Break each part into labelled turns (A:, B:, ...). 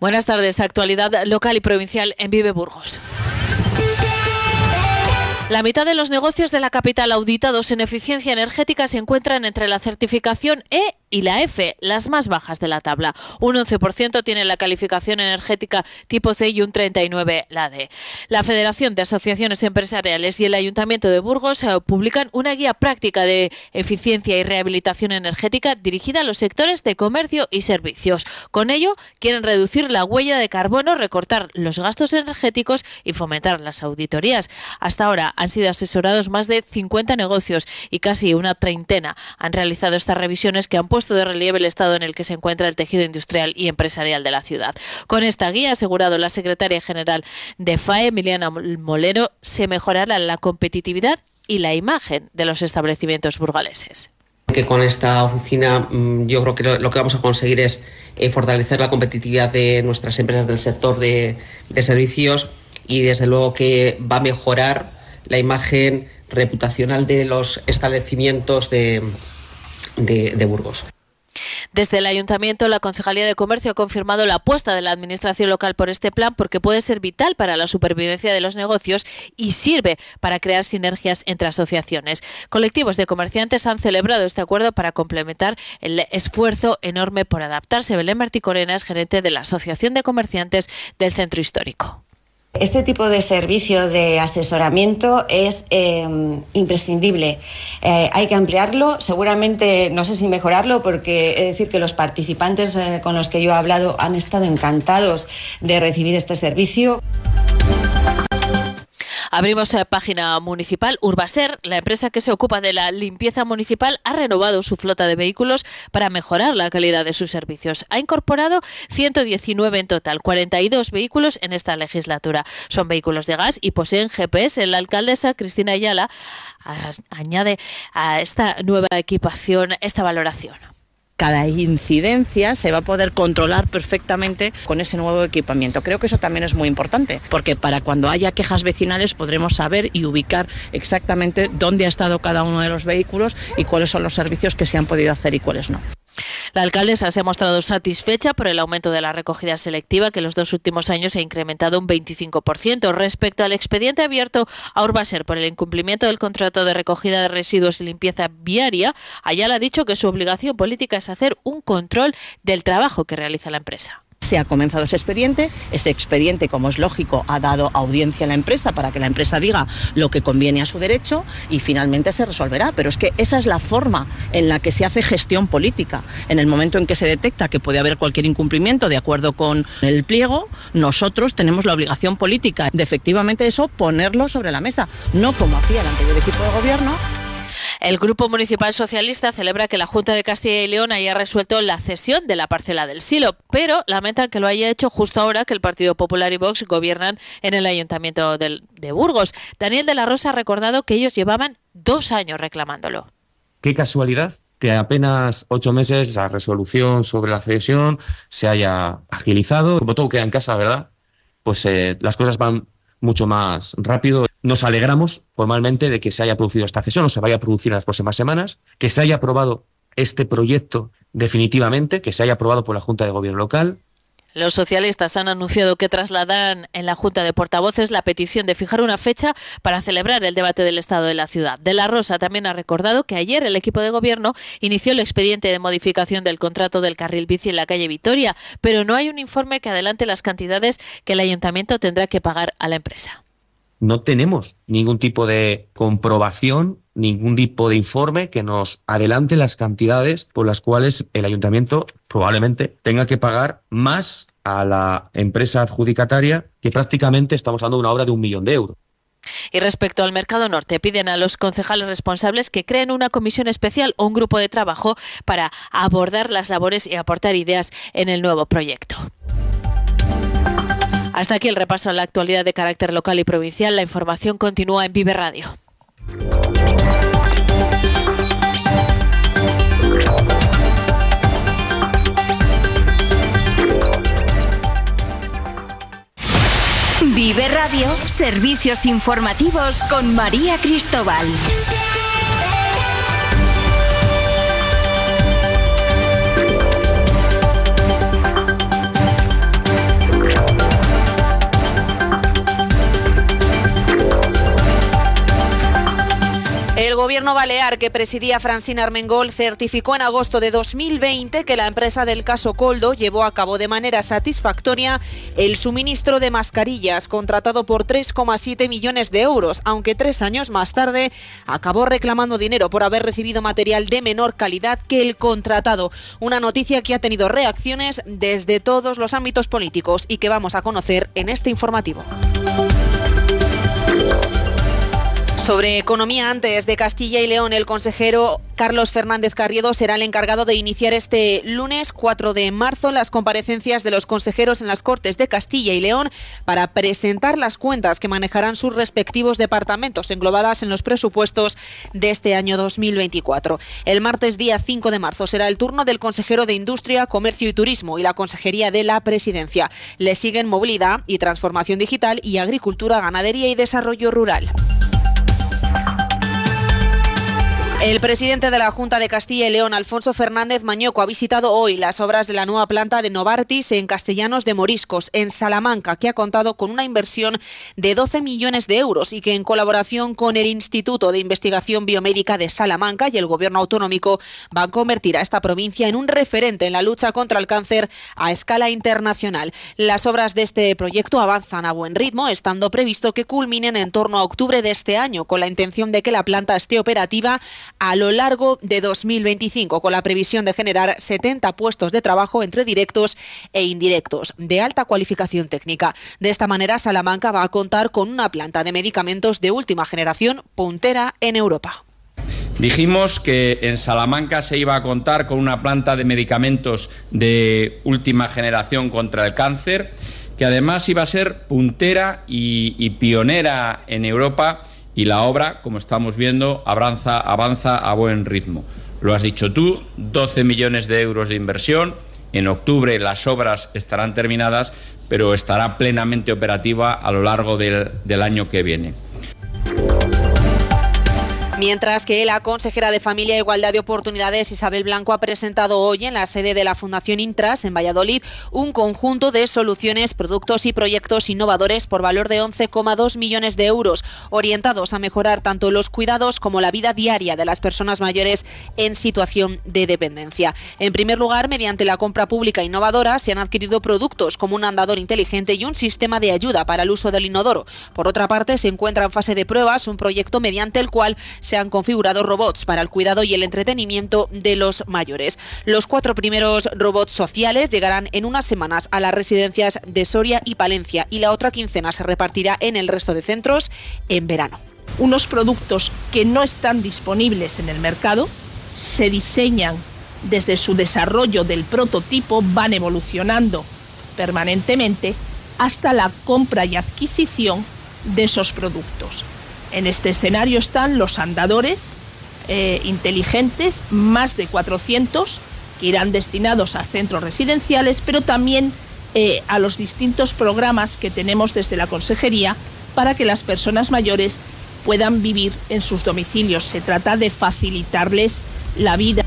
A: Buenas tardes. Actualidad local y provincial en Vive Burgos. La mitad de los negocios de la capital auditados en eficiencia energética se encuentran entre la certificación E y la F, las más bajas de la tabla. Un 11% tiene la calificación energética tipo C y un 39% la D. La Federación de Asociaciones Empresariales y el Ayuntamiento de Burgos eh, publican una guía práctica de eficiencia y rehabilitación energética dirigida a los sectores de comercio y servicios. Con ello, quieren reducir la huella de carbono, recortar los gastos energéticos y fomentar las auditorías. Hasta ahora han sido asesorados más de 50 negocios y casi una treintena han realizado estas revisiones que han puesto de relieve el estado en el que se encuentra el tejido industrial y empresarial de la ciudad. Con esta guía, ha asegurado la secretaria general de FAE, Emiliana Molero, se mejorará la competitividad y la imagen de los establecimientos burgaleses
B: que con esta oficina mm, yo creo que lo, que vamos a conseguir es eh, fortalecer la competitividad de nuestras empresas del sector de, de servicios y desde luego que va a mejorar la imagen reputacional de los establecimientos de, de, Burgos.
A: Desde el Ayuntamiento, la Concejalía de Comercio ha confirmado la apuesta de la Administración local por este plan porque puede ser vital para la supervivencia de los negocios y sirve para crear sinergias entre asociaciones. Colectivos de comerciantes han celebrado este acuerdo para complementar el esfuerzo enorme por adaptarse. Belén Marticorena es gerente de la Asociación de Comerciantes del Centro Histórico.
C: Este tipo de servicio de asesoramiento es em, imprescindible. Eh, hay que ampliarlo, seguramente no sé si mejorarlo, porque de decir que los participantes eh, con los que yo he hablado han estado encantados de recibir este servicio.
A: Abrimos la página municipal. Urbaser, la empresa que se ocupa de la limpieza municipal, ha renovado su flota de vehículos para mejorar la calidad de sus servicios. Ha incorporado 119 en total, 42 vehículos en esta legislatura. Son vehículos de gas y poseen GPS. La alcaldesa Cristina Ayala añade a esta nueva equipación esta valoración
D: cada incidencia se va a poder controlar perfectamente con ese nuevo equipamiento. Creo que eso también es muy importante, porque para cuando haya quejas vecinales podremos saber y ubicar exactamente dónde ha estado cada uno de los vehículos y cuáles son los servicios que se han podido hacer y cuáles no.
A: La alcaldesa se ha mostrado satisfecha por el aumento de la recogida selectiva, que en los dos últimos años se ha incrementado un 25%. Respecto al expediente abierto a Urbaser por el incumplimiento del contrato de recogida de residuos y limpieza viaria, Ayala ha dicho que su obligación política es hacer un control del trabajo que realiza la empresa
D: se ha comenzado ese expediente. Ese expediente, como es lógico, ha dado audiencia a la empresa para que la empresa diga lo que conviene a su derecho y finalmente se resolverá. Pero es que esa es la forma en la que se hace gestión política. En el momento en que se detecta que puede haber cualquier incumplimiento de acuerdo con el pliego, nosotros tenemos la obligación política de efectivamente eso ponerlo sobre la mesa, no como hacía el anterior equipo de gobierno
A: el Grupo Municipal Socialista celebra que la Junta de Castilla y León haya resuelto la cesión de la parcela del Silo, pero lamentan que lo haya hecho justo ahora que el Partido Popular y Vox gobiernan en el Ayuntamiento de Burgos. Daniel de la Rosa ha recordado que ellos llevaban dos años reclamándolo.
E: Qué casualidad que apenas ocho meses la resolución sobre la cesión se haya agilizado. Como todo queda en casa, ¿verdad? Pues eh, las cosas van mucho más rápido. Nos alegramos formalmente de que se haya producido esta cesión o se vaya a producir en las próximas semanas, que se haya aprobado este proyecto definitivamente, que se haya aprobado por la Junta de Gobierno local,
A: los socialistas han anunciado que trasladarán en la Junta de Portavoces la petición de fijar una fecha para celebrar el debate del Estado de la ciudad. De la Rosa también ha recordado que ayer el equipo de gobierno inició el expediente de modificación del contrato del carril bici en la calle Vitoria, pero no hay un informe que adelante las cantidades que el ayuntamiento tendrá que pagar a la empresa.
E: No tenemos ningún tipo de comprobación ningún tipo de informe que nos adelante las cantidades por las cuales el ayuntamiento probablemente tenga que pagar más a la empresa adjudicataria, que prácticamente estamos dando una obra de un millón de euros.
A: Y respecto al mercado norte, piden a los concejales responsables que creen una comisión especial o un grupo de trabajo para abordar las labores y aportar ideas en el nuevo proyecto. Hasta aquí el repaso a la actualidad de carácter local y provincial. La información continúa en Vive Radio.
F: Vive Radio, servicios informativos con María Cristóbal.
G: Gobierno balear que presidía Francina Armengol certificó en agosto de 2020 que la empresa del caso Coldo llevó a cabo de manera satisfactoria el suministro de mascarillas contratado por 3,7 millones de euros, aunque tres años más tarde acabó reclamando dinero por haber recibido material de menor calidad que el contratado. Una noticia que ha tenido reacciones desde todos los ámbitos políticos y que vamos a conocer en este informativo. Sobre economía antes de Castilla y León, el consejero Carlos Fernández Carriedo será el encargado de iniciar este lunes 4 de marzo las comparecencias de los consejeros en las Cortes de Castilla y León para presentar las cuentas que manejarán sus respectivos departamentos englobadas en los presupuestos de este año 2024. El martes día 5 de marzo será el turno del consejero de Industria, Comercio y Turismo y la Consejería de la Presidencia. Le siguen Movilidad y Transformación Digital y Agricultura, Ganadería y Desarrollo Rural. El presidente de la Junta de Castilla y León, Alfonso Fernández Mañoco, ha visitado hoy las obras de la nueva planta de Novartis en Castellanos de Moriscos, en Salamanca, que ha contado con una inversión de 12 millones de euros y que en colaboración con el Instituto de Investigación Biomédica de Salamanca y el Gobierno autonómico va a convertir a esta provincia en un referente en la lucha contra el cáncer a escala internacional. Las obras de este proyecto avanzan a buen ritmo, estando previsto que culminen en torno a octubre de este año, con la intención de que la planta esté operativa a lo largo de 2025, con la previsión de generar 70 puestos de trabajo entre directos e indirectos de alta cualificación técnica. De esta manera, Salamanca va a contar con una planta de medicamentos de última generación puntera en Europa.
H: Dijimos que en Salamanca se iba a contar con una planta de medicamentos de última generación contra el cáncer, que además iba a ser puntera y, y pionera en Europa y la obra, como estamos viendo, avanza, avanza a buen ritmo. Lo has dicho tú, 12 millones de euros de inversión. En octubre las obras estarán terminadas, pero estará plenamente operativa a lo largo del, del año que viene.
G: Mientras que la consejera de Familia e Igualdad de Oportunidades, Isabel Blanco, ha presentado hoy en la sede de la Fundación Intras, en Valladolid, un conjunto de soluciones, productos y proyectos innovadores por valor de 11,2 millones de euros, orientados a mejorar tanto los cuidados como la vida diaria de las personas mayores en situación de dependencia. En primer lugar, mediante la compra pública innovadora, se han adquirido productos como un andador inteligente y un sistema de ayuda para el uso del inodoro. Por otra parte, se encuentra en fase de pruebas un proyecto mediante el cual se han configurado robots para el cuidado y el entretenimiento de los mayores. Los cuatro primeros robots sociales llegarán en unas semanas a las residencias de Soria y Palencia y la otra quincena se repartirá en el resto de centros en verano.
I: Unos productos que no están disponibles en el mercado se diseñan desde su desarrollo del prototipo, van evolucionando permanentemente hasta la compra y adquisición de esos productos. En este escenario están los andadores eh, inteligentes, más de 400, que irán destinados a centros residenciales, pero también eh, a los distintos programas que tenemos desde la Consejería para que las personas mayores puedan vivir en sus domicilios. Se trata de facilitarles la vida.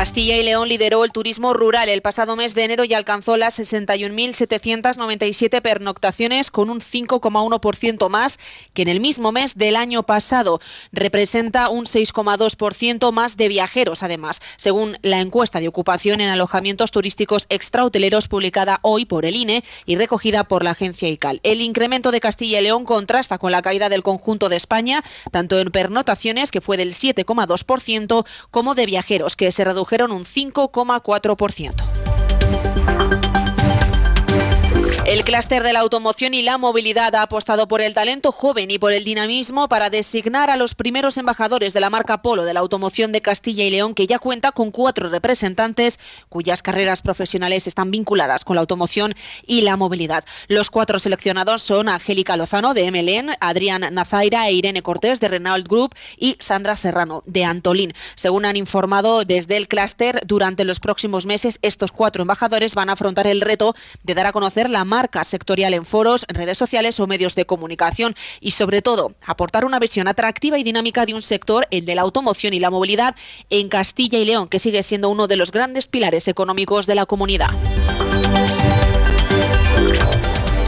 G: Castilla y León lideró el turismo rural el pasado mes de enero y alcanzó las 61.797 pernoctaciones con un 5,1% más que en el mismo mes del año pasado. Representa un 6,2% más de viajeros, además, según la encuesta de ocupación en alojamientos turísticos extrahoteleros publicada hoy por el INE y recogida por la agencia ICAL. El incremento de Castilla y León contrasta con la caída del conjunto de España, tanto en pernoctaciones, que fue del 7,2%, como de viajeros, que se redujeron redujeron un 5,4%. El clúster de la automoción y la movilidad ha apostado por el talento joven y por el dinamismo para designar a los primeros embajadores de la marca Polo de la automoción de Castilla y León, que ya cuenta con cuatro representantes cuyas carreras profesionales están vinculadas con la automoción y la movilidad. Los cuatro seleccionados son Angélica Lozano de MLN, Adrián Nazaira e Irene Cortés de Renault Group y Sandra Serrano de Antolín. Según han informado desde el clúster, durante los próximos meses estos cuatro embajadores van a afrontar el reto de dar a conocer la marca marca sectorial en foros, redes sociales o medios de comunicación y sobre todo aportar una visión atractiva y dinámica de un sector, el de la automoción y la movilidad en Castilla y León, que sigue siendo uno de los grandes pilares económicos de la comunidad.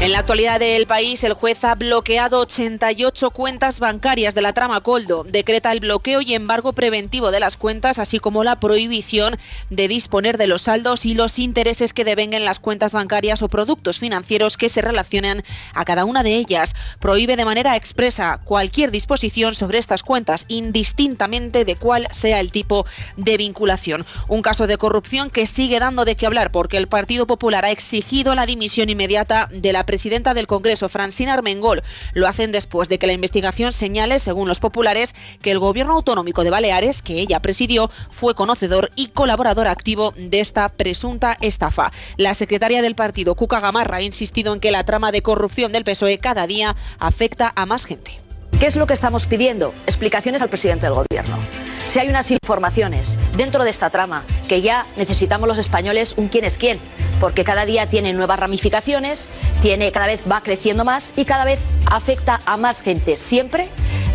G: En la actualidad del país, el juez ha bloqueado 88 cuentas bancarias de la trama Coldo. Decreta el bloqueo y embargo preventivo de las cuentas, así como la prohibición de disponer de los saldos y los intereses que devenguen las cuentas bancarias o productos financieros que se relacionen a cada una de ellas. Prohíbe de manera expresa cualquier disposición sobre estas cuentas, indistintamente de cuál sea el tipo de vinculación. Un caso de corrupción que sigue dando de qué hablar porque el Partido Popular ha exigido la dimisión inmediata de la presidenta del Congreso, Francina Armengol. Lo hacen después de que la investigación señale, según los populares, que el gobierno autonómico de Baleares, que ella presidió, fue conocedor y colaborador activo de esta presunta estafa. La secretaria del partido, Cuca Gamarra, ha insistido en que la trama de corrupción del PSOE cada día afecta a más gente.
J: ¿Qué es lo que estamos pidiendo? Explicaciones al presidente del gobierno. Si hay unas informaciones dentro de esta trama que ya necesitamos los españoles un quién es quién, porque cada día tiene nuevas ramificaciones, tiene cada vez va creciendo más y cada vez afecta a más gente, siempre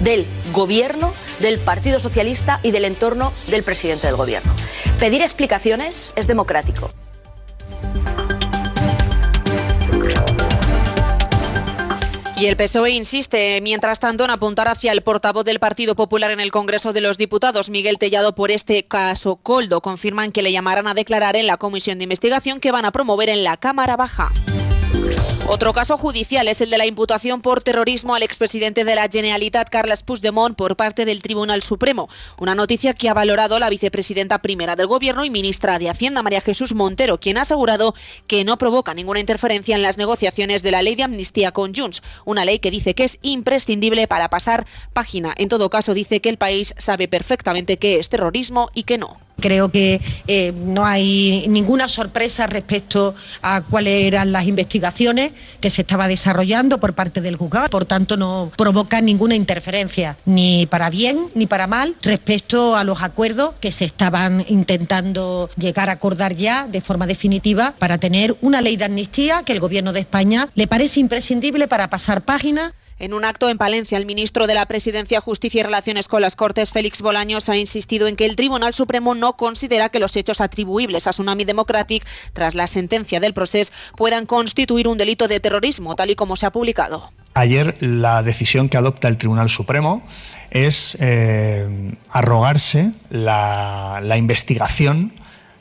J: del gobierno, del Partido Socialista y del entorno del presidente del gobierno. Pedir explicaciones es democrático.
G: Y el PSOE insiste, mientras tanto, en apuntar hacia el portavoz del Partido Popular en el Congreso de los Diputados, Miguel Tellado, por este caso Coldo. Confirman que le llamarán a declarar en la comisión de investigación que van a promover en la Cámara Baja. Otro caso judicial es el de la imputación por terrorismo al expresidente de la Generalitat, Carles Puigdemont, por parte del Tribunal Supremo. Una noticia que ha valorado la vicepresidenta primera del Gobierno y ministra de Hacienda, María Jesús Montero, quien ha asegurado que no provoca ninguna interferencia en las negociaciones de la ley de amnistía con Junts, una ley que dice que es imprescindible para pasar página. En todo caso, dice que el país sabe perfectamente qué es terrorismo y qué no.
K: Creo que eh, no hay ninguna sorpresa respecto a cuáles eran las investigaciones que se estaba desarrollando por parte del juzgado. Por tanto, no provoca ninguna interferencia, ni para bien ni para mal, respecto a los acuerdos que se estaban intentando llegar a acordar ya de forma definitiva para tener una ley de amnistía que el Gobierno de España le parece imprescindible para pasar página.
G: En un acto en Palencia, el ministro de la Presidencia, Justicia y Relaciones con las Cortes, Félix Bolaños, ha insistido en que el Tribunal Supremo no considera que los hechos atribuibles a Tsunami Democratic tras la sentencia del proceso puedan constituir un delito de terrorismo, tal y como se ha publicado.
L: Ayer la decisión que adopta el Tribunal Supremo es eh, arrogarse la, la investigación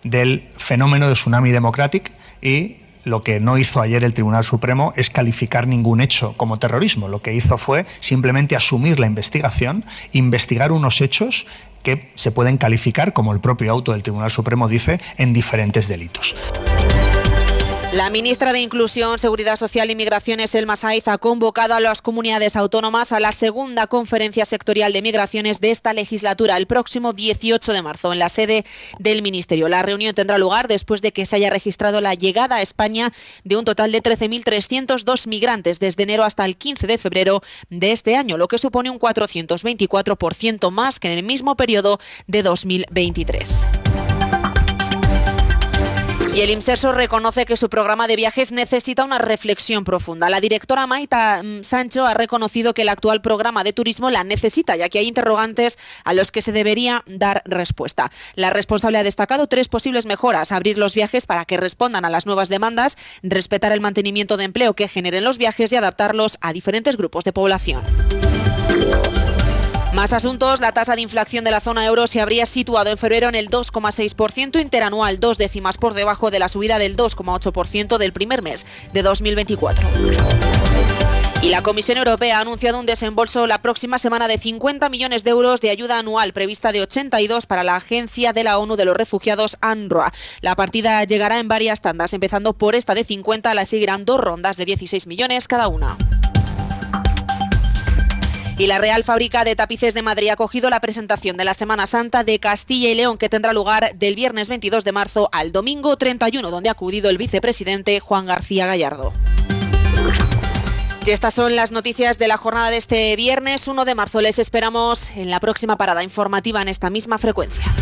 L: del fenómeno de Tsunami Democratic y lo que no hizo ayer el Tribunal Supremo es calificar ningún hecho como terrorismo. Lo que hizo fue simplemente asumir la investigación, investigar unos hechos que se pueden calificar, como el propio auto del Tribunal Supremo dice, en diferentes delitos.
G: La ministra de Inclusión, Seguridad Social y Migraciones, Elma Saiz, ha convocado a las comunidades autónomas a la segunda conferencia sectorial de migraciones de esta legislatura el próximo 18 de marzo en la sede del Ministerio. La reunión tendrá lugar después de que se haya registrado la llegada a España de un total de 13.302 migrantes desde enero hasta el 15 de febrero de este año, lo que supone un 424% más que en el mismo periodo de 2023. Y el IMSERSO reconoce que su programa de viajes necesita una reflexión profunda. La directora Maita mm, Sancho ha reconocido que el actual programa de turismo la necesita, ya que hay interrogantes a los que se debería dar respuesta. La responsable ha destacado tres posibles mejoras. Abrir los viajes para que respondan a las nuevas demandas, respetar el mantenimiento de empleo que generen los viajes y adaptarlos a diferentes grupos de población. Más asuntos, la tasa de inflación de la zona euro se habría situado en febrero en el 2,6% interanual, dos décimas por debajo de la subida del 2,8% del primer mes de 2024. Y la Comisión Europea ha anunciado un desembolso la próxima semana de 50 millones de euros de ayuda anual prevista de 82 para la Agencia de la ONU de los Refugiados ANRWA. La partida llegará en varias tandas, empezando por esta de 50, la seguirán dos rondas de 16 millones cada una. Y la Real Fábrica de Tapices de Madrid ha acogido la presentación de la Semana Santa de Castilla y León, que tendrá lugar del viernes 22 de marzo al domingo 31, donde ha acudido el vicepresidente Juan García Gallardo. Y estas son las noticias de la jornada de este viernes 1 de marzo. Les esperamos en la próxima parada informativa en esta misma frecuencia.